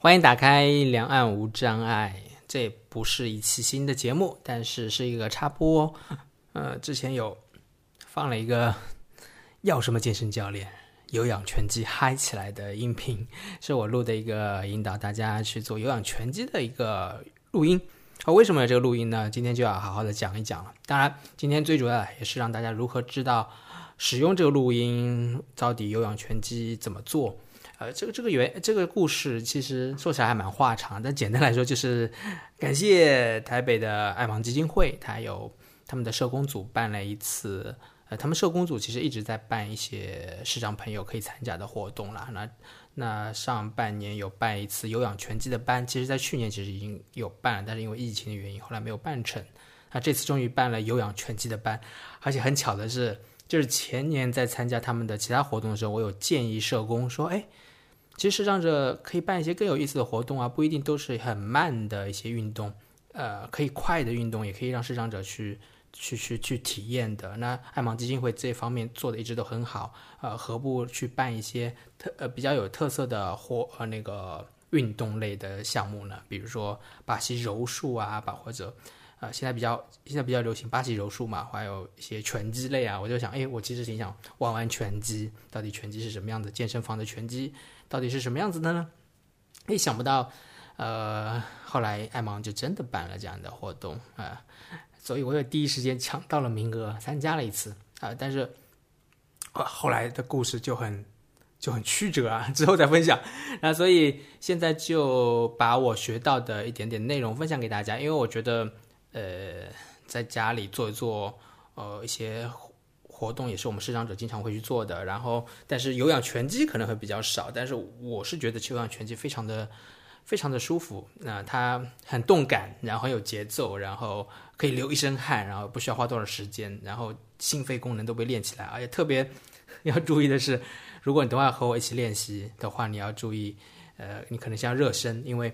欢迎打开两岸无障碍。这不是一期新的节目，但是是一个插播。呃，之前有放了一个要什么健身教练有氧拳击嗨起来的音频，是我录的一个引导大家去做有氧拳击的一个录音。啊，为什么有这个录音呢？今天就要好好的讲一讲了。当然，今天最主要也是让大家如何知道使用这个录音，到底有氧拳击怎么做。呃，这个这个原这个故事其实说起来还蛮话长，但简单来说就是感谢台北的爱盲基金会，他有他们的社工组办了一次，呃，他们社工组其实一直在办一些市长朋友可以参加的活动啦。那那上半年有办一次有氧拳击的班，其实在去年其实已经有办了，但是因为疫情的原因，后来没有办成。那这次终于办了有氧拳击的班，而且很巧的是，就是前年在参加他们的其他活动的时候，我有建议社工说，哎。其实让着可以办一些更有意思的活动啊，不一定都是很慢的一些运动，呃，可以快的运动，也可以让视障者去去去去体验的。那爱盲基金会这方面做的一直都很好，呃，何不去办一些特呃比较有特色的或呃那个运动类的项目呢？比如说巴西柔术啊，把或者呃现在比较现在比较流行巴西柔术嘛，还有一些拳击类啊，我就想，哎，我其实挺想玩玩拳击，到底拳击是什么样的？健身房的拳击。到底是什么样子的呢？哎，想不到，呃，后来爱芒就真的办了这样的活动啊，所以我也第一时间抢到了名额，参加了一次啊。但是，后来的故事就很就很曲折啊，之后再分享。那所以现在就把我学到的一点点内容分享给大家，因为我觉得，呃，在家里做一做，呃，一些。活动也是我们视障者经常会去做的，然后但是有氧拳击可能会比较少，但是我是觉得有氧拳击非常的非常的舒服，那它很动感，然后很有节奏，然后可以流一身汗，然后不需要花多少时间，然后心肺功能都被练起来，而且特别要注意的是，如果你等会和我一起练习的话，你要注意，呃，你可能先热身，因为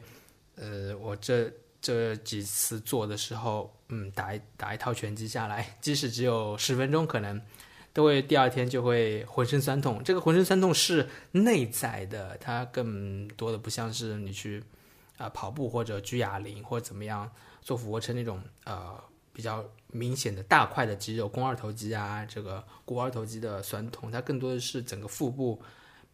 呃我这。这几次做的时候，嗯，打一打一套拳击下来，即使只有十分钟，可能都会第二天就会浑身酸痛。这个浑身酸痛是内在的，它更多的不像是你去啊跑步或者举哑铃或者怎么样做俯卧撑那种呃比较明显的大块的肌肉，肱二头肌啊，这个股二头肌的酸痛，它更多的是整个腹部。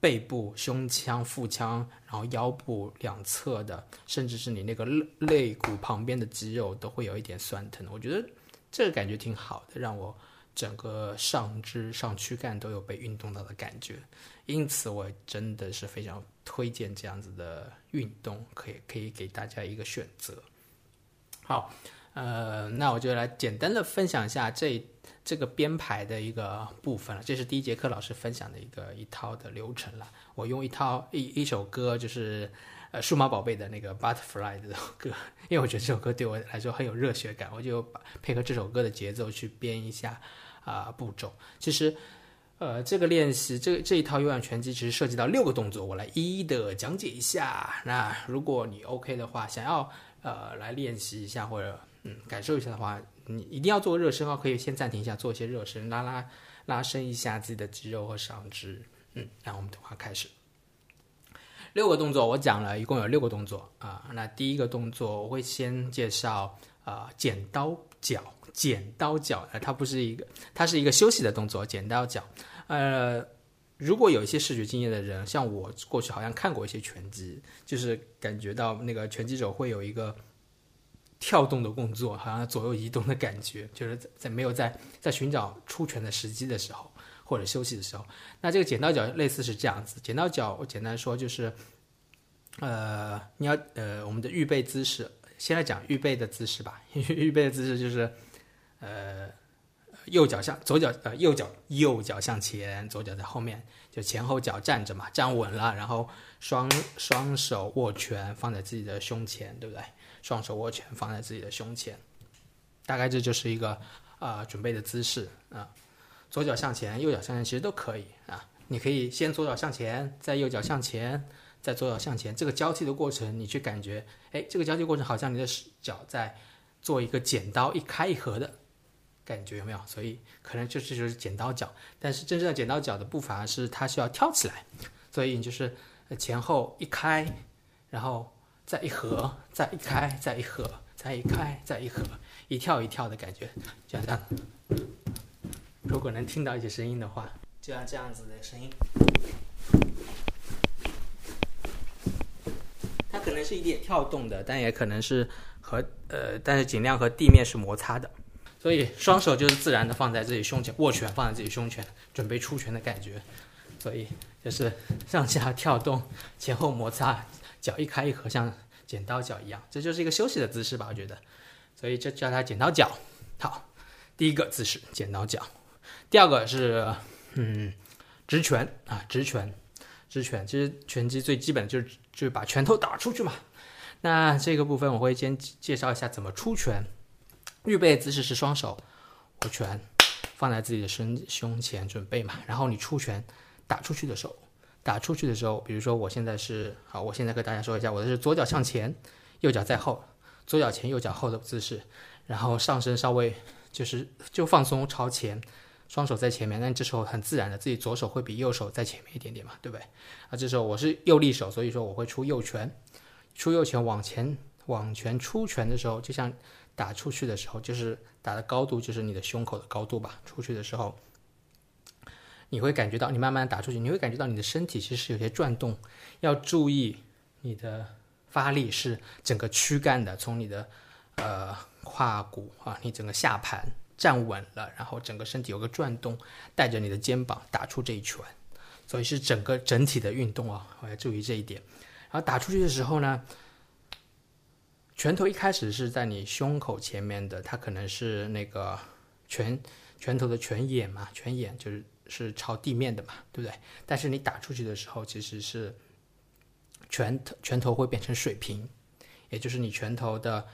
背部、胸腔、腹腔，然后腰部两侧的，甚至是你那个肋肋骨旁边的肌肉都会有一点酸疼。我觉得这个感觉挺好的，让我整个上肢、上躯干都有被运动到的感觉。因此，我真的是非常推荐这样子的运动，可以可以给大家一个选择。好，呃，那我就来简单的分享一下这。这个编排的一个部分了，这是第一节课老师分享的一个一套的流程了。我用一套一一首歌，就是呃数码宝贝的那个 Butterfly 这首歌，因为我觉得这首歌对我来说很有热血感，我就配合这首歌的节奏去编一下啊步骤。其实呃这个练习这这一套有氧拳击其实涉及到六个动作，我来一一的讲解一下。那如果你 OK 的话，想要呃来练习一下或者嗯感受一下的话。你一定要做热身哦，可以先暂停一下，做一些热身，拉拉拉伸一下自己的肌肉和上肢。嗯，然后我们的话开始。六个动作我讲了一共有六个动作啊。那第一个动作我会先介绍啊，剪刀脚，剪刀脚，呃，它不是一个，它是一个休息的动作，剪刀脚。呃，如果有一些视觉经验的人，像我过去好像看过一些拳击，就是感觉到那个拳击手会有一个。跳动的动作，好像左右移动的感觉，就是在在没有在在寻找出拳的时机的时候，或者休息的时候。那这个剪刀脚类似是这样子，剪刀脚我简单说就是，呃，你要呃我们的预备姿势，先来讲预备的姿势吧。预备的姿势就是，呃，右脚向左脚呃右脚右脚向前，左脚在后面，就前后脚站着嘛，站稳了，然后双双手握拳放在自己的胸前，对不对？双手握拳放在自己的胸前，大概这就是一个啊准备的姿势啊。左脚向前，右脚向前，其实都可以啊。你可以先左脚向前，再右脚向前，再左脚向前。这个交替的过程，你去感觉，哎，这个交替过程好像你的脚在做一个剪刀一开一合的感觉，有没有？所以可能就是就是剪刀脚。但是真正的剪刀脚的步伐是它需要跳起来，所以你就是前后一开。然后再一合，再一开，再一合，再一开，再一合，一跳一跳的感觉，就像这样。如果能听到一些声音的话，就像这样子的声音。它可能是一点跳动的，但也可能是和呃，但是尽量和地面是摩擦的。所以双手就是自然的放在自己胸前，握拳放在自己胸前，准备出拳的感觉。所以就是上下跳动，前后摩擦，脚一开一合，像剪刀脚一样，这就是一个休息的姿势吧？我觉得。所以就叫它剪刀脚。好，第一个姿势剪刀脚，第二个是嗯直拳啊，直拳，直拳。其实拳击最基本的就是就是把拳头打出去嘛。那这个部分我会先介绍一下怎么出拳。预备姿势是双手握拳放在自己的身胸前准备嘛，然后你出拳打出去的时候，打出去的时候，比如说我现在是好，我现在跟大家说一下，我的是左脚向前，右脚在后，左脚前右脚后的姿势，然后上身稍微就是就放松朝前，双手在前面，那这时候很自然的自己左手会比右手在前面一点点嘛，对不对？啊，这时候我是右利手，所以说我会出右拳，出右拳往前往前出拳的时候，就像。打出去的时候，就是打的高度，就是你的胸口的高度吧。出去的时候，你会感觉到，你慢慢打出去，你会感觉到你的身体其实是有些转动。要注意，你的发力是整个躯干的，从你的呃胯骨啊，你整个下盘站稳了，然后整个身体有个转动，带着你的肩膀打出这一拳。所以是整个整体的运动啊，我要注意这一点。然后打出去的时候呢？拳头一开始是在你胸口前面的，它可能是那个拳拳头的拳眼嘛，拳眼就是是朝地面的嘛，对不对？但是你打出去的时候，其实是拳头拳头会变成水平，也就是你拳头的，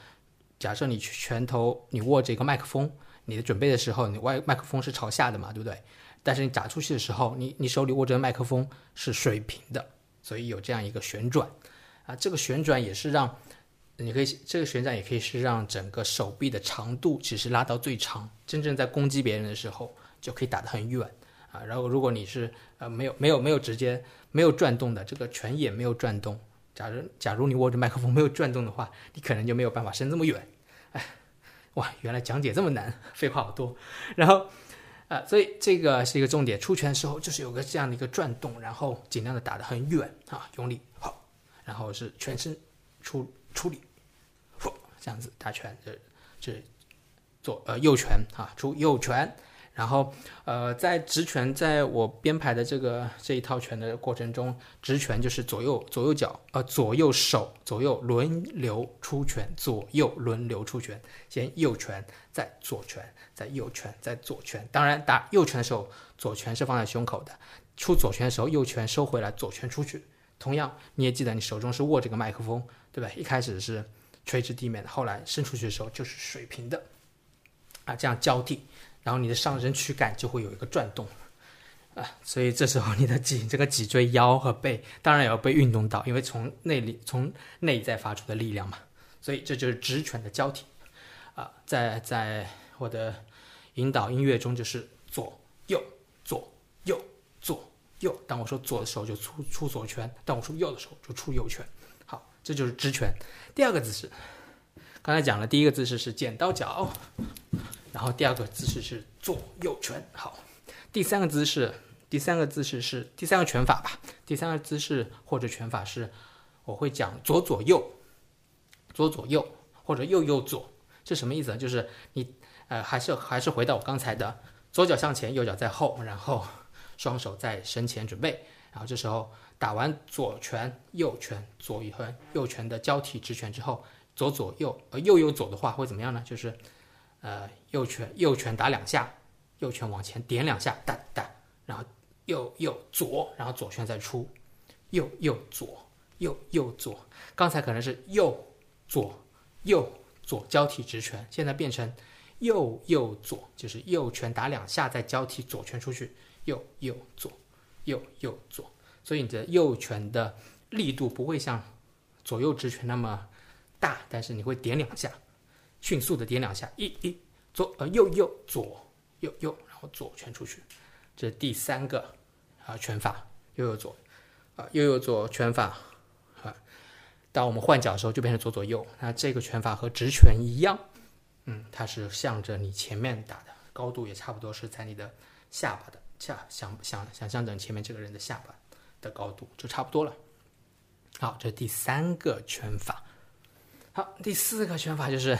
假设你拳头你握着一个麦克风，你的准备的时候，你外麦克风是朝下的嘛，对不对？但是你打出去的时候，你你手里握着麦克风是水平的，所以有这样一个旋转啊，这个旋转也是让。你可以这个旋转也可以是让整个手臂的长度其实拉到最长，真正在攻击别人的时候就可以打得很远啊。然后如果你是呃没有没有没有直接没有转动的这个拳也没有转动，假如假如你握着麦克风没有转动的话，你可能就没有办法伸这么远。哎，哇，原来讲解这么难，废话好多。然后啊，所以这个是一个重点，出拳的时候就是有个这样的一个转动，然后尽量的打得很远啊，用力好，然后是全身出。出力，这样子打拳，这这左呃右拳啊，出右拳，然后呃在直拳，在我编排的这个这一套拳的过程中，直拳就是左右左右脚呃左右手左右轮流出拳，左右轮流出拳，先右拳，再左拳，再右拳，再左拳。当然打右拳的时候，左拳是放在胸口的，出左拳的时候，右拳收回来，左拳出去。同样，你也记得你手中是握这个麦克风。对吧？一开始是垂直地面的，后来伸出去的时候就是水平的，啊，这样交替，然后你的上身躯干就会有一个转动，啊，所以这时候你的脊这个脊椎、腰和背当然也要被运动到，因为从内里从内在发出的力量嘛，所以这就是直拳的交替，啊，在在我的引导音乐中就是左右左右左右，当我说左的时候就出出左拳，当我说右的时候就出右拳。好这就是直拳。第二个姿势，刚才讲了，第一个姿势是剪刀脚，然后第二个姿势是左右拳。好，第三个姿势，第三个姿势是第三个拳法吧？第三个姿势或者拳法是，我会讲左左右，左左右或者右右左。这什么意思呢？就是你呃，还是还是回到我刚才的，左脚向前，右脚在后，然后双手在身前准备，然后这时候。打完左拳、右拳、左一拳、右拳的交替直拳之后，左左右，呃，右右左的话会怎么样呢？就是，呃，右拳右拳打两下，右拳往前点两下，哒哒，然后右右左，然后左拳再出，右右左，右右左。刚才可能是右左右左交替直拳，现在变成右右左，就是右拳打两下再交替左拳出去，右右左，右右左。所以你的右拳的力度不会像左右直拳那么大，但是你会点两下，迅速的点两下，一一左呃右右左右右，然后左拳出去，这是第三个啊拳法，右右左啊右右左拳法啊。当我们换脚的时候就变成左左右。那这个拳法和直拳一样，嗯，它是向着你前面打的，高度也差不多是在你的下巴的下，想想想象着前面这个人的下巴的高度就差不多了。好，这是第三个拳法。好，第四个拳法就是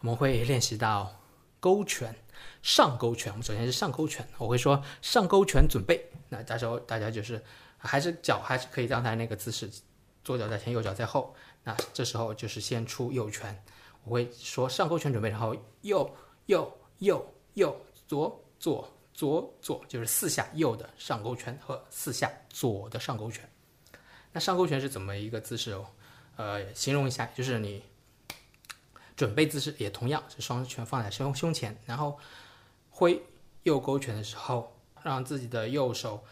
我们会练习到勾拳、上勾拳。我们首先是上勾拳，我会说上勾拳准备。那到时候大家就是还是脚还是可以刚才那个姿势，左脚在前，右脚在后。那这时候就是先出右拳，我会说上勾拳准备，然后右右右右左左左左，就是四下右的上勾拳和四下左的上勾拳。那上勾拳是怎么一个姿势哦？呃，形容一下，就是你准备姿势也同样是双拳放在胸胸前，然后挥右勾拳的时候，让自己的右手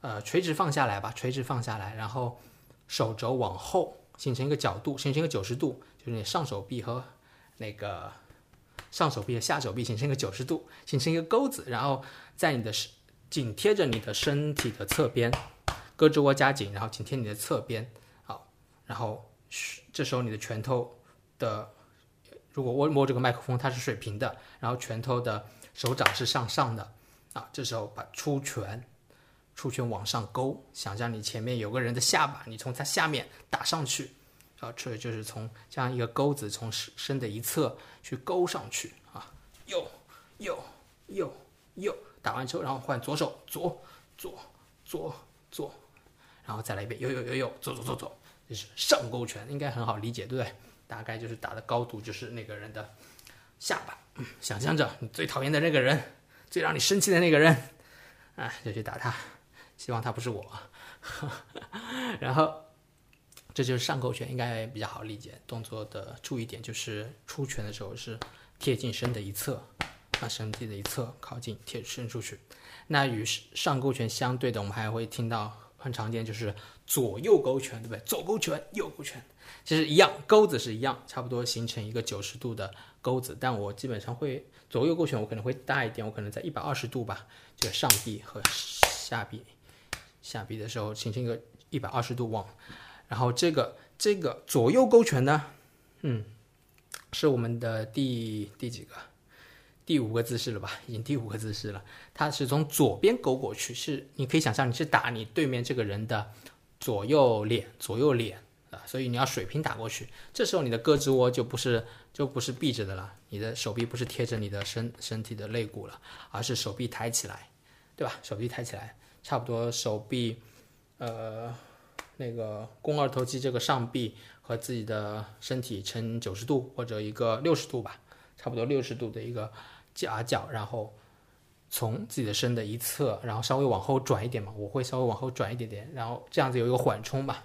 呃垂直放下来吧，垂直放下来，然后手肘往后形成一个角度，形成一个九十度，就是你上手臂和那个上手臂和下手臂形成一个九十度，形成一个钩子，然后在你的紧贴着你的身体的侧边。胳肢窝夹紧，然后紧贴你的侧边，好，然后这时候你的拳头的，如果我摸这个麦克风，它是水平的，然后拳头的手掌是向上的，啊，这时候把出拳，出拳往上勾，想象你前面有个人的下巴，你从他下面打上去，啊，这就是从这样一个钩子从身的一侧去勾上去，啊，右右右右，打完之后，然后换左手，左左左左。然后再来一遍，右右右右，左左左左，这是上勾拳，应该很好理解，对不对？大概就是打的高度就是那个人的下巴。想象着你最讨厌的那个人，最让你生气的那个人，啊，就去打他，希望他不是我。然后这就是上勾拳，应该比较好理解。动作的注意点就是出拳的时候是贴近身的一侧，把身体的一侧靠近贴伸出去。那与上勾拳相对的，我们还会听到。很常见就是左右勾拳，对不对？左勾拳，右勾拳，其实一样，钩子是一样，差不多形成一个九十度的钩子。但我基本上会左右勾拳，我可能会大一点，我可能在一百二十度吧，就上臂和下臂，下臂的时候形成一个一百二十度往。然后这个这个左右勾拳呢，嗯，是我们的第第几个？第五个姿势了吧，已经第五个姿势了。它是从左边勾过去，是你可以想象你是打你对面这个人的左右脸，左右脸啊，所以你要水平打过去。这时候你的胳肢窝就不是就不是闭着的了，你的手臂不是贴着你的身身体的肋骨了，而是手臂抬起来，对吧？手臂抬起来，差不多手臂呃那个肱二头肌这个上臂和自己的身体呈九十度或者一个六十度吧，差不多六十度的一个。夹角，然后从自己的身的一侧，然后稍微往后转一点嘛，我会稍微往后转一点点，然后这样子有一个缓冲吧，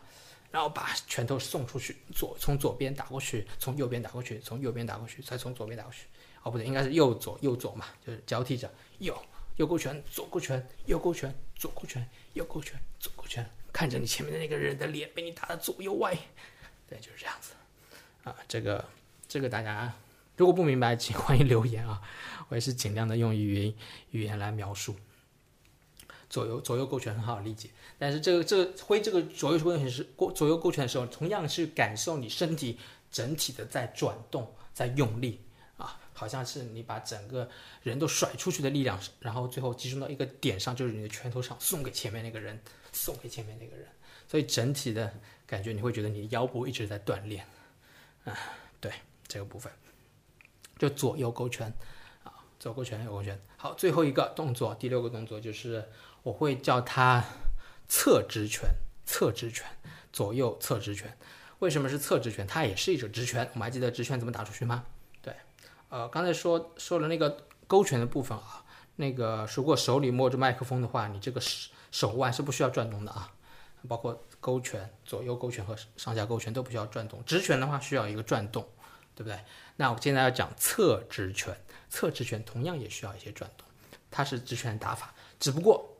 然后把拳头送出去，左从左边打过去，从右边打过去，从右边打过去，再从左边打过去。哦，不对，应该是右左右左嘛，就是交替着，右右勾拳，左勾拳，右勾拳，左勾拳，右勾拳，左勾拳，看着你前面的那个人的脸被你打的左右歪，对，就是这样子。啊，这个这个大家。如果不明白，请欢迎留言啊！我也是尽量的用语言语言来描述。左右左右勾拳很好理解，但是这个这个挥这个左右勾拳是过左右勾拳的时候，同样是感受你身体整体的在转动，在用力啊，好像是你把整个人都甩出去的力量，然后最后集中到一个点上，就是你的拳头上，送给前面那个人，送给前面那个人，所以整体的感觉你会觉得你的腰部一直在锻炼啊，对这个部分。就左右勾拳，左勾拳，右勾拳。好，最后一个动作，第六个动作就是我会叫它侧直拳，侧直拳，左右侧直拳。为什么是侧直拳？它也是一种直拳。我们还记得直拳怎么打出去吗？对，呃，刚才说说了那个勾拳的部分啊，那个如果手里摸着麦克风的话，你这个手手腕是不需要转动的啊，包括勾拳，左右勾拳和上下勾拳都不需要转动。直拳的话需要一个转动。对不对？那我现在要讲侧直拳，侧直拳同样也需要一些转动，它是直拳打法，只不过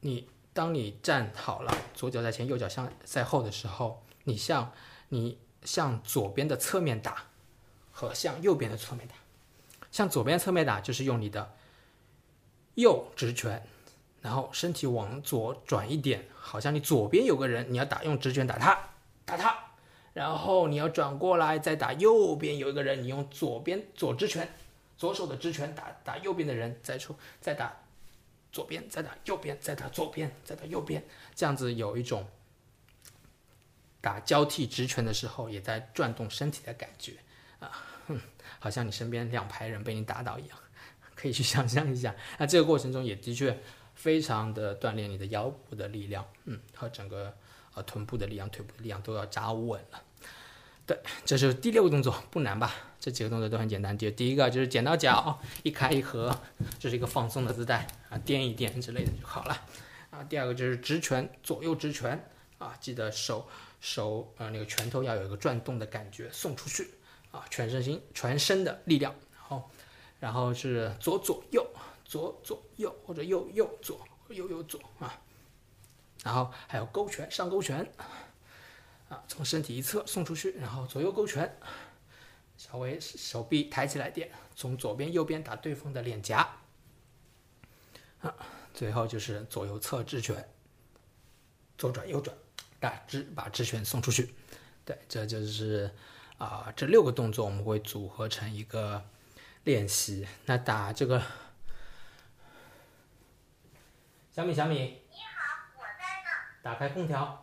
你当你站好了，左脚在前，右脚向在后的时候，你向你向左边的侧面打和向右边的侧面打，向左边侧面打就是用你的右直拳，然后身体往左转一点，好像你左边有个人，你要打用直拳打他，打他。然后你要转过来再打右边有一个人，你用左边左直拳，左手的直拳打打右边的人，再出再打左边，再打右边，再打左边，再打右边，这样子有一种打交替直拳的时候也在转动身体的感觉啊，哼，好像你身边两排人被你打倒一样，可以去想象一下。那这个过程中也的确非常的锻炼你的腰部的力量，嗯，和整个。呃，臀部的力量、腿部的力量都要扎稳了。对，这是第六个动作，不难吧？这几个动作都很简单。第第一个就是剪刀脚，一开一合，这是一个放松的姿态啊，垫一垫之类的就好了。啊，第二个就是直拳，左右直拳啊，记得手手呃那个拳头要有一个转动的感觉，送出去啊，全身心全身的力量。然后然后是左左右，左左右或者右右左右右左啊。然后还有勾拳，上勾拳，啊，从身体一侧送出去，然后左右勾拳，稍微手臂抬起来点，从左边右边打对方的脸颊，啊，最后就是左右侧直拳，左转右转，打直把直拳送出去，对，这就是啊这六个动作我们会组合成一个练习。那打这个，小米小米。你好，我在呢打开空调，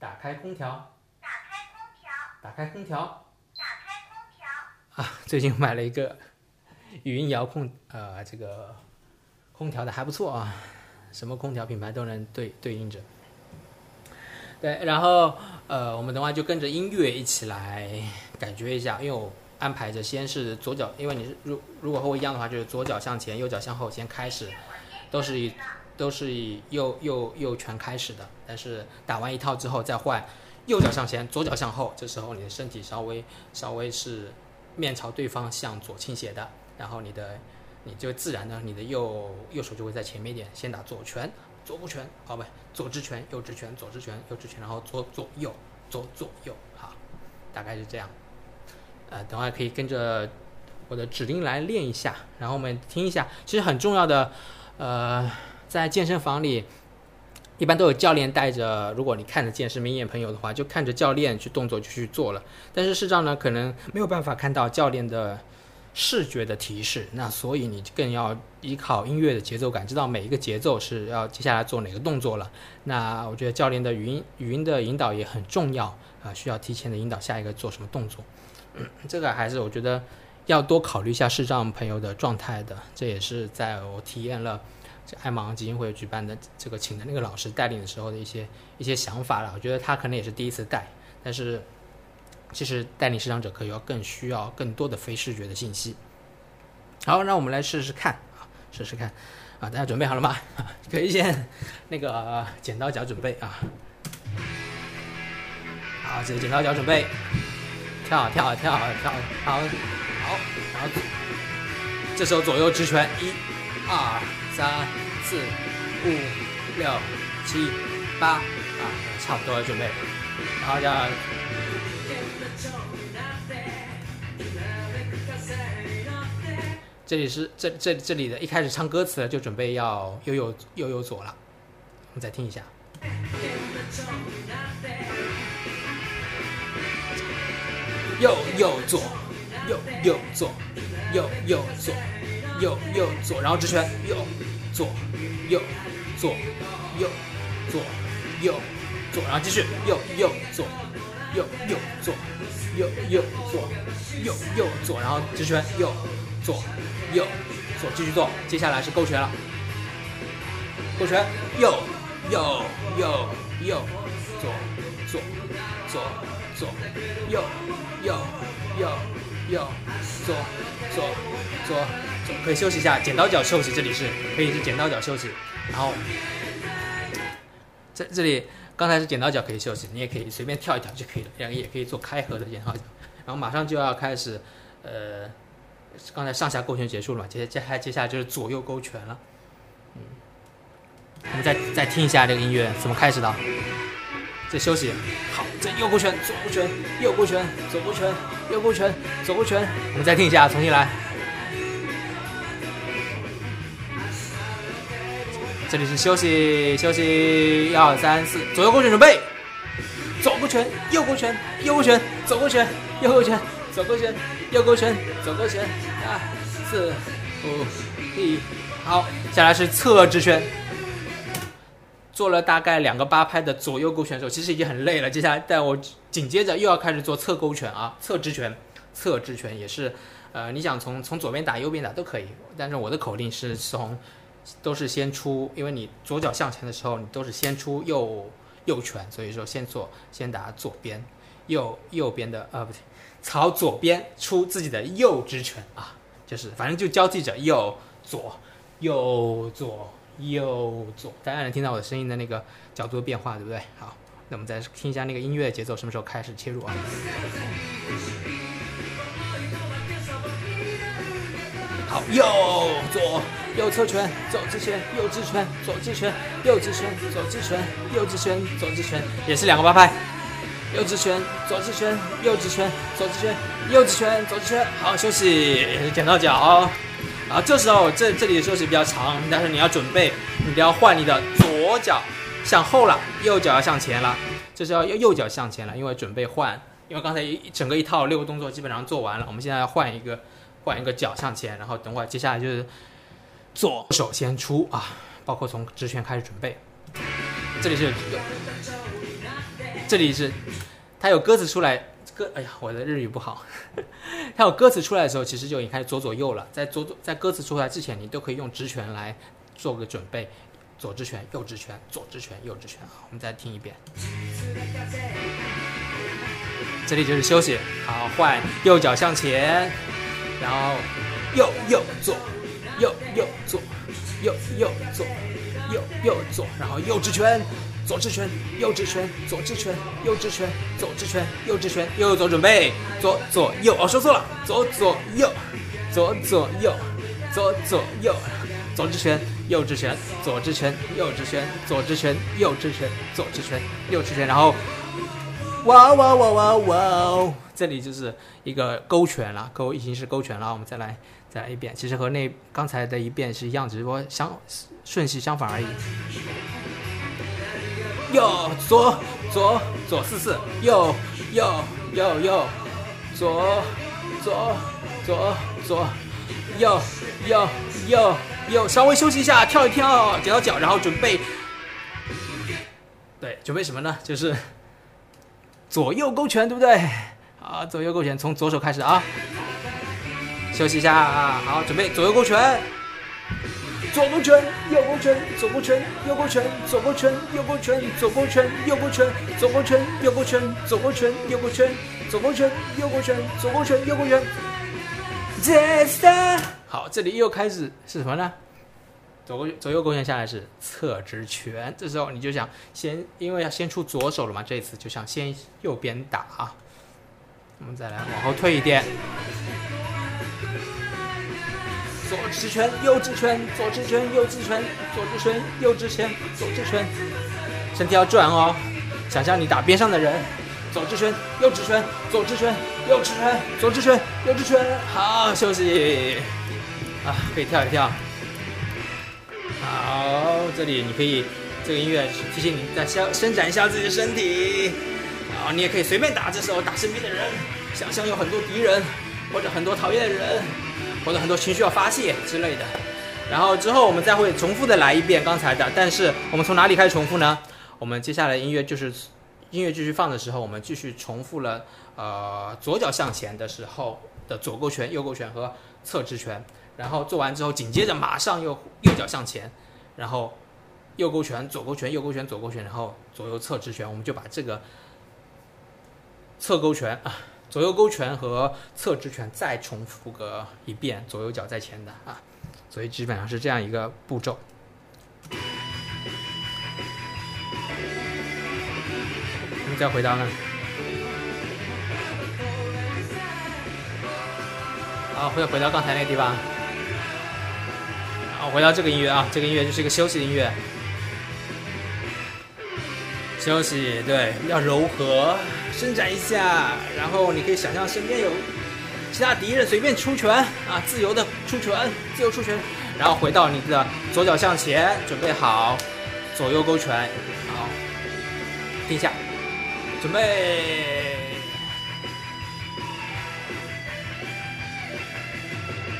打开空调，打开空调，打开空调，打开空调。啊，最近买了一个语音遥控，呃，这个空调的还不错啊，什么空调品牌都能对对应着。对，然后呃，我们等会就跟着音乐一起来感觉一下，因为我安排着先是左脚，因为你是如如果和我一样的话，就是左脚向前，右脚向后，先开始，都是以。都是以右右右拳开始的，但是打完一套之后再换，右脚向前，左脚向后，这时候你的身体稍微稍微是面朝对方向左倾斜的，然后你的你就自然的你的右右手就会在前面一点，先打左拳，左步拳，哦不，左直拳，右直拳，左直拳，右直拳，然后左左右，左左右，好，大概是这样，呃，等会可以跟着我的指令来练一下，然后我们听一下，其实很重要的，呃。在健身房里，一般都有教练带着。如果你看得见是明眼朋友的话，就看着教练去动作就去做了。但是视障呢，可能没有办法看到教练的视觉的提示，那所以你更要依靠音乐的节奏感，知道每一个节奏是要接下来做哪个动作了。那我觉得教练的语音语音的引导也很重要啊，需要提前的引导下一个做什么动作。嗯 这个还是我觉得要多考虑一下视障朋友的状态的。这也是在我体验了。爱盲基金会举办的这个请的那个老师带领的时候的一些一些想法了，我觉得他可能也是第一次带，但是其实带领视障者可以要更需要更多的非视觉的信息。好，让我们来试试看啊，试试看啊，大家准备好了吗？可以先那个剪刀脚准备啊，好，这个剪刀脚准备，跳跳跳跳，好，好，然后这时候左右直拳，一、二。三、四、五、六、七、八啊，差不多准备。然后要，这里是这这这里的一开始唱歌词就准备要右右右右左了，我们再听一下。右右左，右右左，右右左，右右左，然后直拳右。左右左右左右左，然后继续右右左右右左右右左右右左，然后直拳右左右左继续做，接下来是勾拳了，勾拳右右右右左左左左右右右右左左左。可以休息一下，剪刀脚休息。这里是可以是剪刀脚休息，然后在这里刚才是剪刀脚可以休息，你也可以随便跳一跳就可以了。两个也可以做开合的剪刀脚，然后马上就要开始，呃，刚才上下勾拳结束了嘛，接接下接下来就是左右勾拳了。嗯，我们再再听一下这个音乐怎么开始的。再休息，好，这右勾拳，左勾拳，右勾拳，左勾拳，右勾拳，左勾拳。我们再听一下，重新来。这里是休息休息，一二三四，左右勾拳准备，左勾拳，右勾拳，右勾拳，左勾拳，右勾拳，左勾拳，右勾拳，左勾拳，啊，四五一，好，下来是侧直拳。做了大概两个八拍的左右勾拳手，其实已经很累了。接下来，但我紧接着又要开始做侧勾拳啊，侧直拳，侧直拳也是，呃，你想从从左边打右边打都可以，但是我的口令是从都是先出，因为你左脚向前的时候，你都是先出右右拳，所以说先做先打左边，右右边的啊不对，朝左边出自己的右直拳啊，就是反正就交替着右左右左。右左，大家能听到我的声音的那个角度的变化，对不对？好，那我们再听一下那个音乐节奏，什么时候开始切入啊？好，右左右侧拳，左直拳，右直拳，左直拳，右直拳，左直拳，右直拳，左直拳，也是两个八拍。右直拳，左直拳，右直拳，左直拳，右直拳，左直拳。好，休息，剪到脚。啊，这时候这这里的休息比较长，但是你要准备，你都要换你的左脚向后了，右脚要向前了，这是要右右脚向前了，因为准备换，因为刚才一整个一套六个动作基本上做完了，我们现在要换一个换一个脚向前，然后等会儿接下来就是左手先出啊，包括从直拳开始准备，这里是，这里是，它有鸽子出来。歌，哎呀，我的日语不好。它有歌词出来的时候，其实就已经开始左左右了。在左左在歌词出来之前，你都可以用直拳来做个准备，左直拳、右直拳、左直拳、右直拳。好，我们再听一遍。这里就是休息。好，换右脚向前，然后右右左，右右左，右右左，右右左，然后右直拳。左直拳，右直拳，左直拳，右直拳，左直拳，右直拳，右左准备，左左右哦，说错了，左左右，左左右，左左右，左直拳，右直拳，左直拳，右直拳，左直拳，右直拳，左直拳，右直拳，然后，哇哇哇哇哇，这里就是一个勾拳了，勾已经是勾拳了，我们再来再来一遍，其实和那刚才的一遍是一样，只不过相顺序相反而已。右左左左四四，右右右右，左左左左，右右右右，稍微休息一下，跳一跳，剪到脚，然后准备，对，准备什么呢？就是左右勾拳，对不对？好，左右勾拳，从左手开始啊，休息一下啊，好，准备左右勾拳。左勾拳，右勾拳，左勾拳，右勾拳，左勾拳，右勾拳，左勾拳，右勾拳，左勾拳，右勾拳，左勾拳，右勾拳，左勾拳，右勾拳，左勾拳，右勾拳。好，这里又开始是什么呢？左勾左右勾拳下来是侧直拳，这时候你就想先，因为要先出左手了嘛，这一次就想先右边打啊。我们再来往后退一点。左直拳，右直拳，左直拳，右直拳，左直拳，右直拳，左直拳，身体要转哦。想象你打边上的人，左直拳，右直拳，左直拳，右直拳，左直拳，右直拳。好，休息。啊，可以跳一跳。好，这里你可以，这个音乐提醒你再伸伸展一下自己的身体。啊，你也可以随便打，这时候打身边的人，想象有很多敌人或者很多讨厌的人。或者很多情绪要发泄之类的，然后之后我们再会重复的来一遍刚才的，但是我们从哪里开始重复呢？我们接下来音乐就是音乐继续放的时候，我们继续重复了呃左脚向前的时候的左勾拳、右勾拳和侧直拳，然后做完之后紧接着马上又右脚向前，然后右勾拳、左勾拳、右勾拳、左勾拳，然后左右侧直拳，我们就把这个侧勾拳啊。左右勾拳和侧直拳再重复个一遍，左右脚在前的啊，所以基本上是这样一个步骤。我们再回到呢，好，回回到刚才那个地方，好，回到这个音乐啊，这个音乐就是一个休息的音乐，休息，对，要柔和。伸展一下，然后你可以想象身边有其他敌人，随便出拳啊，自由的出拳，自由出拳，然后回到你的左脚向前，准备好，左右勾拳，好，停下，准备。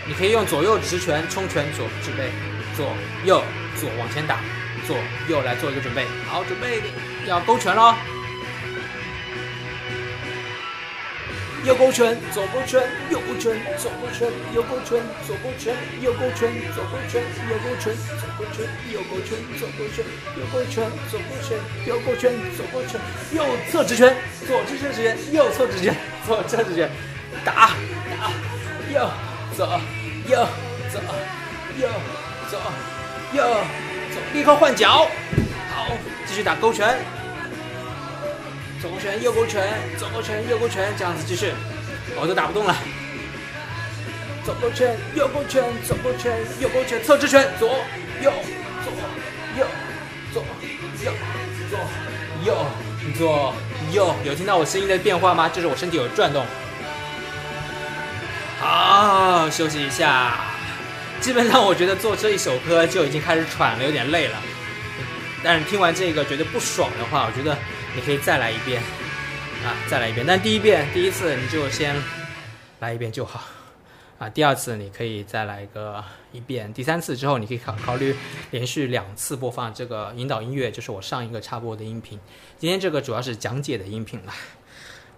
你可以用左右直拳、冲拳左准备，左右左往前打，左右来做一个准备。好，准备要勾拳喽。右勾拳，左勾拳，右勾拳，左勾拳，右勾拳，左勾拳，右勾拳，左勾拳，右勾拳，左勾拳，右勾拳，左勾拳，右勾拳，左勾拳，右勾拳，左勾拳，右侧直拳，左侧直拳，右侧直拳，左侧直拳，打打，右左右左右左右左，立刻换脚，好，继续打勾拳。左勾拳，右勾拳，左勾拳，右勾拳，这样子继续，我都打不动了。左勾拳，右勾拳，左勾拳，右勾拳，侧直拳，左右左右左右左右左右，有听到我声音的变化吗？就是我身体有转动。好，休息一下。基本上我觉得做这一首歌就已经开始喘了，有点累了。但是听完这个觉得不爽的话，我觉得。你可以再来一遍，啊，再来一遍。但第一遍、第一次你就先来一遍就好，啊，第二次你可以再来个一遍，第三次之后你可以考考虑连续两次播放这个引导音乐，就是我上一个插播的音频。今天这个主要是讲解的音频了，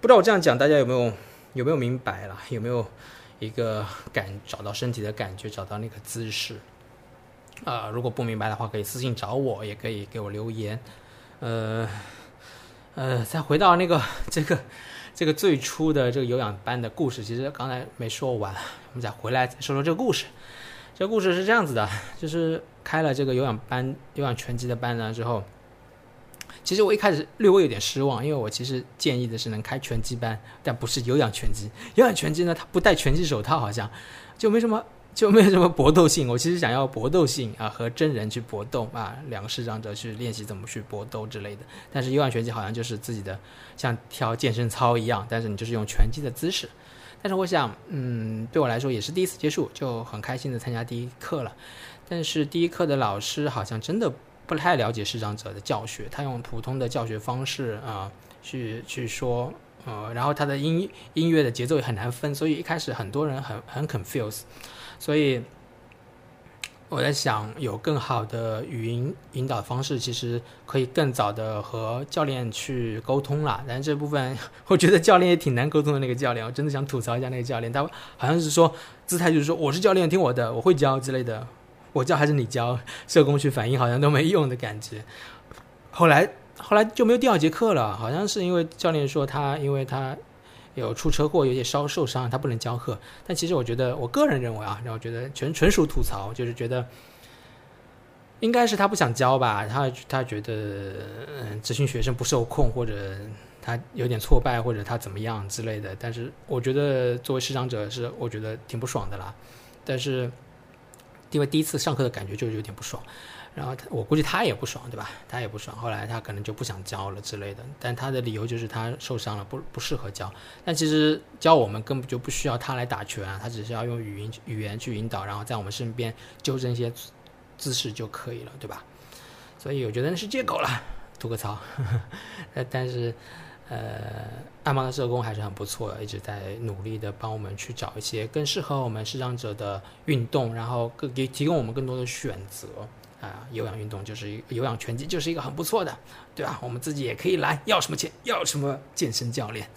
不知道我这样讲大家有没有有没有明白了？有没有一个感找到身体的感觉，找到那个姿势？啊，如果不明白的话，可以私信找我，也可以给我留言，呃。呃，再回到那个 这个这个最初的这个有氧班的故事，其实刚才没说完，我们再回来再说说这个故事。这故事是这样子的，就是开了这个有氧班、有氧拳击的班呢之后，其实我一开始略微有点失望，因为我其实建议的是能开拳击班，但不是有氧拳击。有氧拳击呢，它不戴拳击手套，好像就没什么。就没有什么搏斗性，我其实想要搏斗性啊，和真人去搏斗啊，两个视障者去练习怎么去搏斗之类的。但是有氧拳击好像就是自己的像跳健身操一样，但是你就是用拳击的姿势。但是我想，嗯，对我来说也是第一次接触，就很开心的参加第一课了。但是第一课的老师好像真的不太了解视障者的教学，他用普通的教学方式啊去去说，呃，然后他的音音乐的节奏也很难分，所以一开始很多人很很 confuse。所以我在想，有更好的语音引导方式，其实可以更早的和教练去沟通了。但是这部分，我觉得教练也挺难沟通的。那个教练，我真的想吐槽一下那个教练，他好像是说姿态就是说我是教练，听我的，我会教之类的。我教还是你教？社工去反映好像都没用的感觉。后来后来就没有第二节课了，好像是因为教练说他，因为他。有出车祸，有些稍受伤，他不能教课。但其实我觉得，我个人认为啊，让我觉得纯纯属吐槽，就是觉得应该是他不想教吧，他他觉得嗯，咨询学生不受控，或者他有点挫败，或者他怎么样之类的。但是我觉得作为师长者是，我觉得挺不爽的啦。但是因为第一次上课的感觉就是有点不爽。然后他，我估计他也不爽，对吧？他也不爽。后来他可能就不想教了之类的。但他的理由就是他受伤了，不不适合教。但其实教我们根本就不需要他来打拳啊，他只是要用语音语言去引导，然后在我们身边纠正一些姿势就可以了，对吧？所以我觉得那是借口了，吐个槽。呵呵，但是呃，暗帮的社工还是很不错，一直在努力的帮我们去找一些更适合我们视障者的运动，然后更给提供我们更多的选择。啊，有氧运动就是有氧拳击，就是一个很不错的，对吧？我们自己也可以来，要什么钱？要什么健身教练？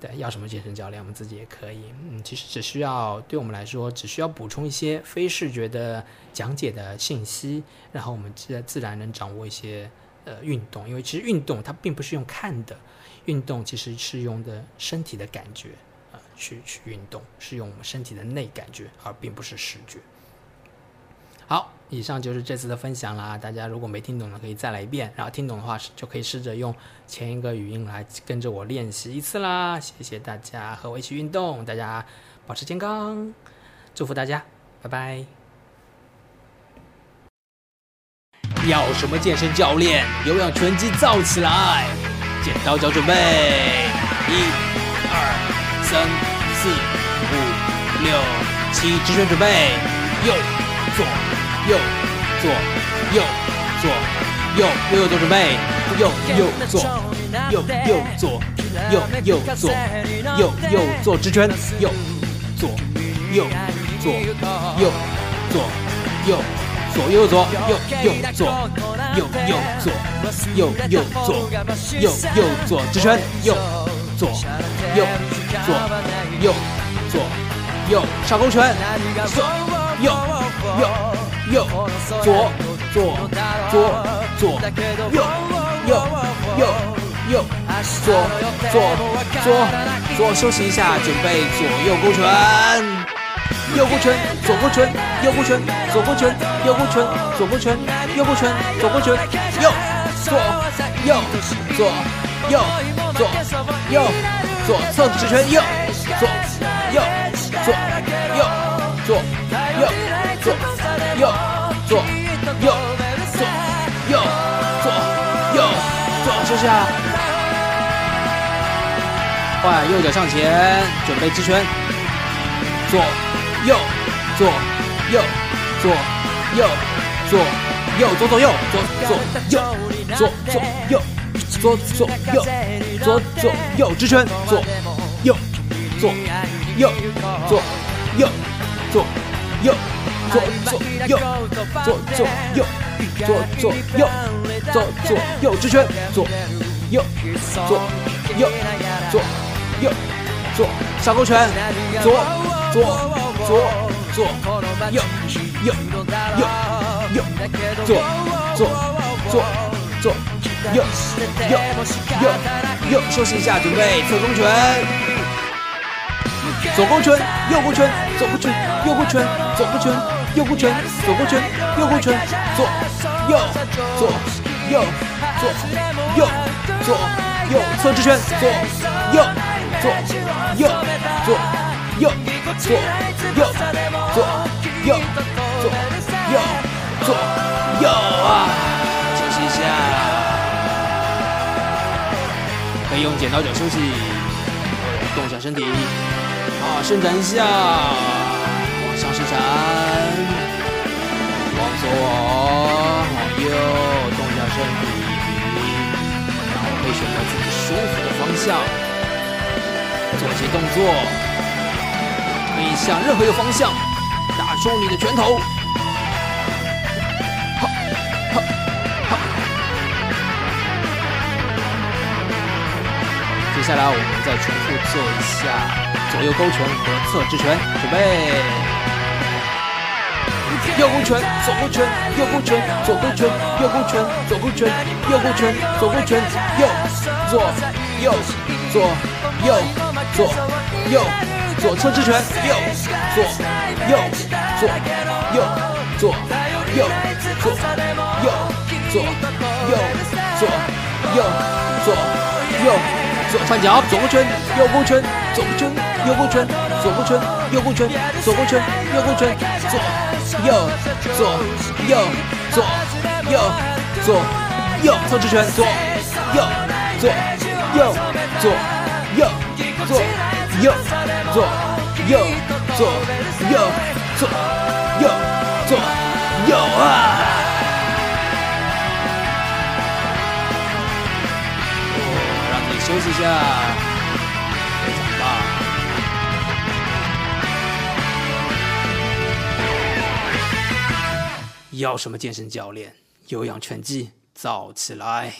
对，要什么健身教练？我们自己也可以。嗯，其实只需要对我们来说，只需要补充一些非视觉的讲解的信息，然后我们自自然能掌握一些呃运动。因为其实运动它并不是用看的，运动其实是用的身体的感觉啊去去运动，是用我们身体的内感觉，而并不是视觉。好。以上就是这次的分享啦，大家如果没听懂的可以再来一遍，然后听懂的话就可以试着用前一个语音来跟着我练习一次啦。谢谢大家和我一起运动，大家保持健康，祝福大家，拜拜。要什么健身教练？有氧拳击造起来！剪刀脚准备，一、二、三、四、五、六、七，直拳准备，右、左。右，左，右，左，右右右做准备，右右左，右右左，右右左，右右做直拳，右左右左右左右左右左右右左右右左右右左右右左直拳，右左右左右左右上勾拳，左右右右左左左左右右右右左左左左休息一下，准备左右勾拳，右勾拳，左勾拳，右勾拳，左勾拳，右勾拳，左勾拳，右勾拳，左勾拳，右左右左右左右左侧直拳，右左右左右左右左。右左右左右左右左休息啊！换右脚向前，准备直拳，左右左右左右左右左左右左左右左左右左左右左左右直拳，左右左右左右左右左左右左左右左左右左左右直拳，左右左右左右左上勾拳，左左左左右右右右左左左左右右右右休息一下，准备侧勾拳。左勾拳，右勾拳，左勾拳，右勾拳，左勾拳，右勾拳，左勾拳，右勾拳，左右左右左右左右侧直拳，左右左右左右左右左右左右左右啊！休息一下，可以用剪刀脚休息，动一下身体。伸展一下，往上伸展，往左，往右，动一下身体，然后可以选择自己舒服的方向，做一些动作，可以向任何一个方向打出你的拳头。好，好，好。接下来我们再重复做一下。左右勾拳和侧直拳，准备。右勾拳，左勾拳，右勾拳，左勾拳，右勾拳，左勾拳，右勾拳，左勾拳，右左右左右左右左侧直拳，右左右左右左右左右左右左右左右左换脚，左勾拳，右勾拳，左勾拳。右勾拳，左勾拳，右勾拳，左勾拳，右勾拳，左右左右左右左右侧直拳，左右左右左右左右左右左右左右左右啊！休息一下。要什么健身教练？有氧拳击，造起来！